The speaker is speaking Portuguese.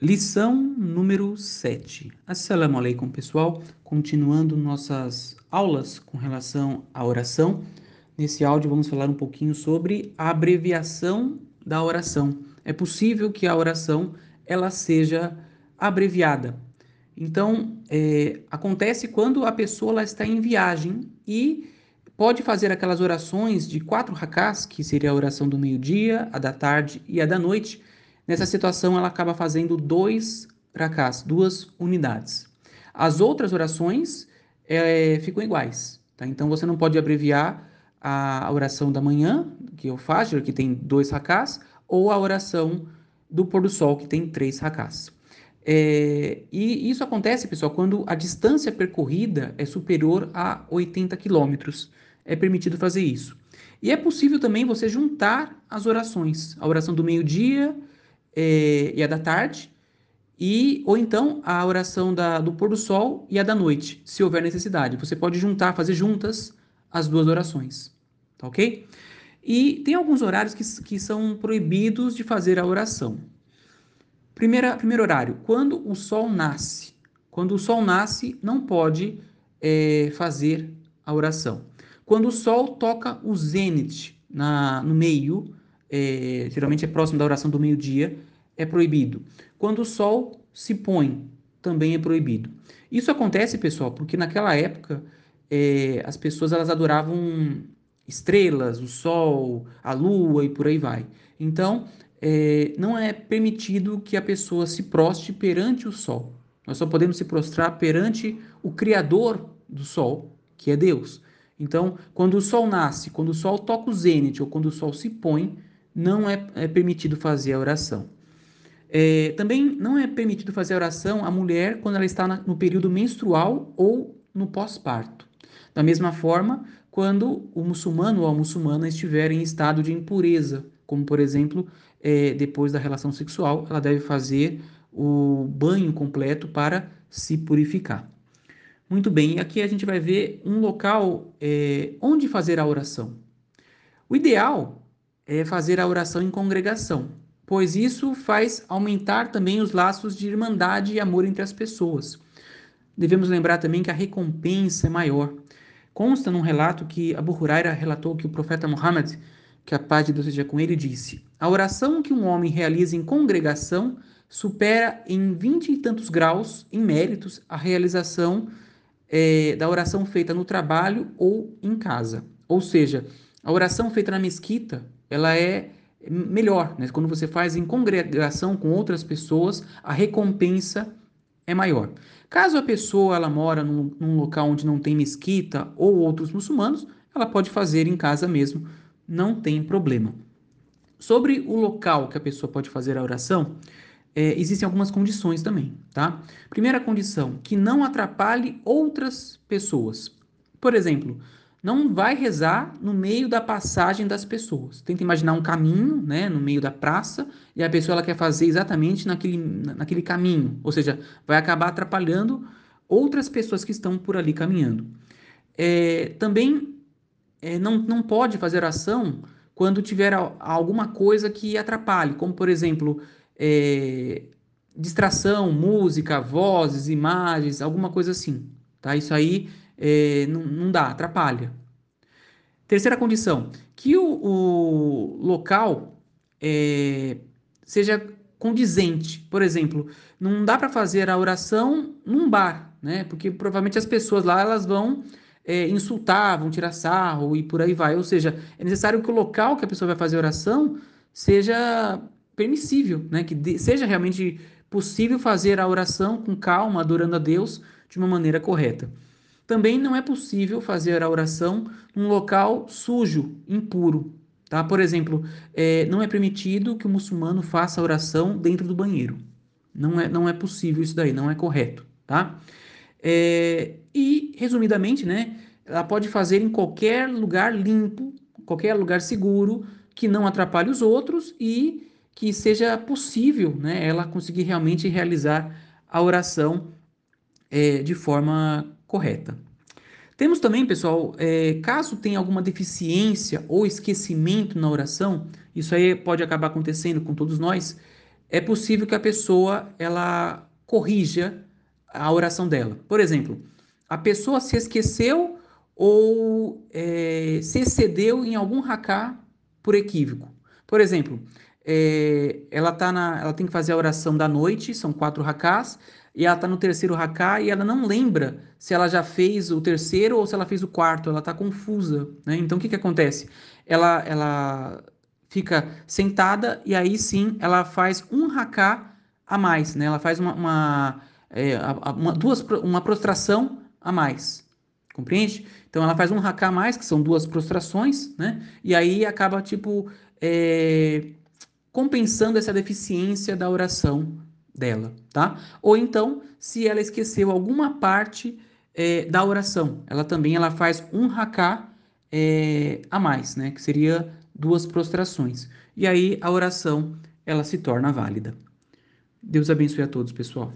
Lição número 7. Assalamu alaikum, pessoal. Continuando nossas aulas com relação à oração. Nesse áudio vamos falar um pouquinho sobre a abreviação da oração. É possível que a oração ela seja abreviada. Então, é, acontece quando a pessoa ela está em viagem e pode fazer aquelas orações de quatro rakás, que seria a oração do meio-dia, a da tarde e a da noite, Nessa situação, ela acaba fazendo dois rakás, duas unidades. As outras orações é, ficam iguais. Tá? Então, você não pode abreviar a oração da manhã, que é o Fajr, que tem dois rakás, ou a oração do pôr do sol, que tem três rakás. É, e isso acontece, pessoal, quando a distância percorrida é superior a 80 quilômetros. É permitido fazer isso. E é possível também você juntar as orações. A oração do meio-dia é, e a da tarde, e ou então a oração da, do pôr do sol e a da noite, se houver necessidade. Você pode juntar, fazer juntas as duas orações, tá ok? E tem alguns horários que, que são proibidos de fazer a oração. Primeira, primeiro horário, quando o sol nasce. Quando o sol nasce, não pode é, fazer a oração. Quando o sol toca o zênite na, no meio, é, geralmente é próximo da oração do meio-dia, é proibido. Quando o sol se põe, também é proibido. Isso acontece, pessoal, porque naquela época é, as pessoas elas adoravam estrelas, o sol, a lua e por aí vai. Então, é, não é permitido que a pessoa se proste perante o sol. Nós só podemos se prostrar perante o Criador do sol, que é Deus. Então, quando o sol nasce, quando o sol toca o zênite ou quando o sol se põe, não é, é permitido fazer a oração. É, também não é permitido fazer a oração a mulher quando ela está na, no período menstrual ou no pós-parto. Da mesma forma, quando o muçulmano ou a muçulmana estiver em estado de impureza, como por exemplo, é, depois da relação sexual, ela deve fazer o banho completo para se purificar. Muito bem, aqui a gente vai ver um local é, onde fazer a oração. O ideal é fazer a oração em congregação, pois isso faz aumentar também os laços de irmandade e amor entre as pessoas. Devemos lembrar também que a recompensa é maior. Consta num relato que Abu Huraira relatou que o profeta Muhammad, que a paz de Deus seja com ele, disse: A oração que um homem realiza em congregação supera em vinte e tantos graus, em méritos, a realização é, da oração feita no trabalho ou em casa. Ou seja, a oração feita na mesquita ela é melhor, né? Quando você faz em congregação com outras pessoas, a recompensa é maior. Caso a pessoa ela mora num, num local onde não tem mesquita ou outros muçulmanos, ela pode fazer em casa mesmo, não tem problema. Sobre o local que a pessoa pode fazer a oração, é, existem algumas condições também, tá? Primeira condição, que não atrapalhe outras pessoas. Por exemplo, não vai rezar no meio da passagem das pessoas. Tenta imaginar um caminho, né, no meio da praça, e a pessoa ela quer fazer exatamente naquele, naquele caminho, ou seja, vai acabar atrapalhando outras pessoas que estão por ali caminhando. É, também é, não, não pode fazer oração quando tiver alguma coisa que atrapalhe, como por exemplo, é, distração, música, vozes, imagens, alguma coisa assim. Tá? Isso aí é, não, não, dá, atrapalha. Terceira condição, que o, o local é, seja condizente. Por exemplo, não dá para fazer a oração num bar, né? Porque provavelmente as pessoas lá elas vão é, insultar, vão tirar sarro e por aí vai. Ou seja, é necessário que o local que a pessoa vai fazer a oração seja permissível, né? Que de, seja realmente possível fazer a oração com calma, adorando a Deus de uma maneira correta. Também não é possível fazer a oração num local sujo, impuro. Tá? Por exemplo, é, não é permitido que o muçulmano faça a oração dentro do banheiro. Não é, não é possível isso daí, não é correto. Tá? É, e, resumidamente, né, ela pode fazer em qualquer lugar limpo, qualquer lugar seguro, que não atrapalhe os outros e que seja possível né, ela conseguir realmente realizar a oração é, de forma correta. Temos também, pessoal, é, caso tenha alguma deficiência ou esquecimento na oração, isso aí pode acabar acontecendo com todos nós, é possível que a pessoa ela corrija a oração dela. Por exemplo, a pessoa se esqueceu ou é, se excedeu em algum haká por equívoco. Por exemplo, é, ela, tá na, ela tem que fazer a oração da noite, são quatro hakás, e ela está no terceiro haká e ela não lembra se ela já fez o terceiro ou se ela fez o quarto, ela está confusa. Né? Então o que, que acontece? Ela, ela fica sentada e aí sim ela faz um haká a mais, né? ela faz uma, uma, é, uma, duas, uma prostração a mais. Compreende? Então ela faz um haká a mais, que são duas prostrações, né? E aí acaba, tipo, é, compensando essa deficiência da oração dela, tá? Ou então, se ela esqueceu alguma parte é, da oração, ela também ela faz um haká é, a mais, né? Que seria duas prostrações. E aí a oração ela se torna válida. Deus abençoe a todos, pessoal.